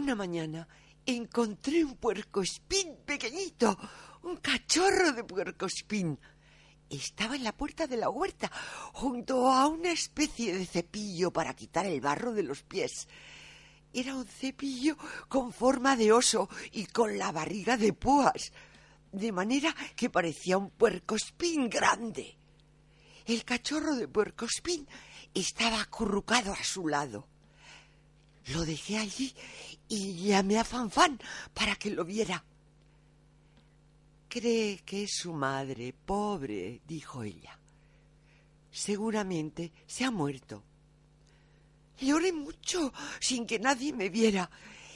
Una mañana encontré un puercoespín pequeñito, un cachorro de puercoespín. Estaba en la puerta de la huerta, junto a una especie de cepillo para quitar el barro de los pies. Era un cepillo con forma de oso y con la barriga de púas, de manera que parecía un puercoespín grande. El cachorro de puercoespín estaba acurrucado a su lado. Lo dejé allí y llamé a Fanfán para que lo viera. Cree que es su madre, pobre, dijo ella. Seguramente se ha muerto. Lloré mucho sin que nadie me viera.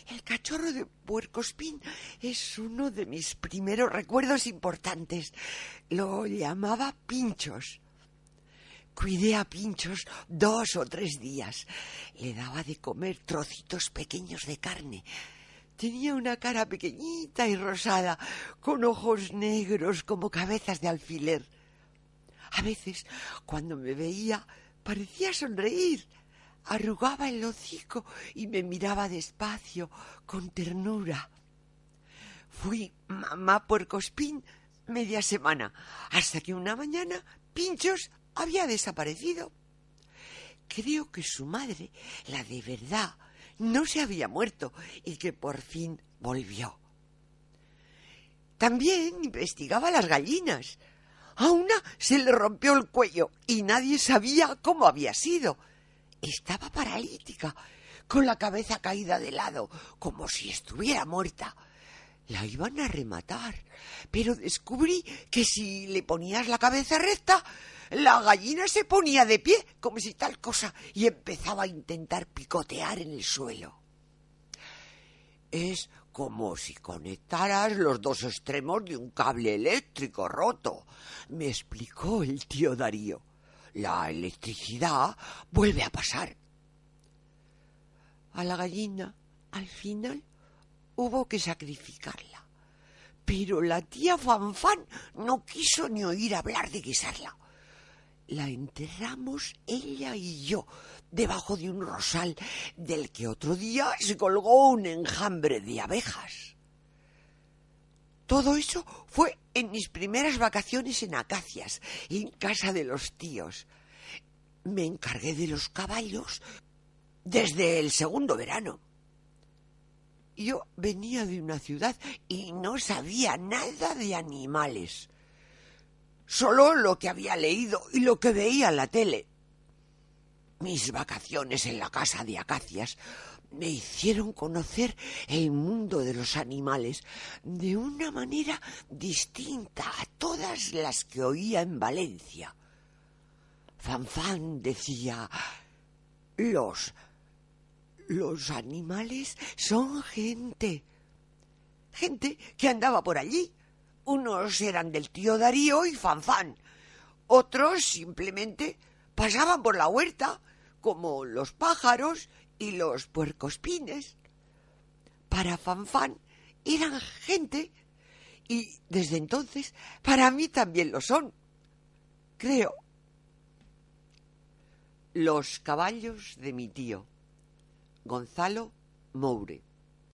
El cachorro de puercospín es uno de mis primeros recuerdos importantes. Lo llamaba Pinchos. Cuidé a Pinchos dos o tres días. Le daba de comer trocitos pequeños de carne. Tenía una cara pequeñita y rosada, con ojos negros como cabezas de alfiler. A veces, cuando me veía, parecía sonreír. Arrugaba el hocico y me miraba despacio, con ternura. Fui mamá puercospín media semana, hasta que una mañana Pinchos había desaparecido. Creo que su madre, la de verdad, no se había muerto y que por fin volvió. También investigaba las gallinas. A una se le rompió el cuello y nadie sabía cómo había sido. Estaba paralítica, con la cabeza caída de lado, como si estuviera muerta. La iban a rematar, pero descubrí que si le ponías la cabeza recta, la gallina se ponía de pie, como si tal cosa, y empezaba a intentar picotear en el suelo. Es como si conectaras los dos extremos de un cable eléctrico roto, me explicó el tío Darío. La electricidad vuelve a pasar. A la gallina, al final, hubo que sacrificarla. Pero la tía Fanfan no quiso ni oír hablar de guisarla la enterramos ella y yo debajo de un rosal del que otro día se colgó un enjambre de abejas. Todo eso fue en mis primeras vacaciones en Acacias, en casa de los tíos. Me encargué de los caballos desde el segundo verano. Yo venía de una ciudad y no sabía nada de animales solo lo que había leído y lo que veía en la tele. Mis vacaciones en la casa de acacias me hicieron conocer el mundo de los animales de una manera distinta a todas las que oía en Valencia. Fanfan decía los los animales son gente. Gente que andaba por allí, unos eran del tío Darío y Fanfan. Otros simplemente pasaban por la huerta, como los pájaros y los puercospines. Para Fanfan eran gente y desde entonces para mí también lo son. Creo. Los caballos de mi tío, Gonzalo Moure.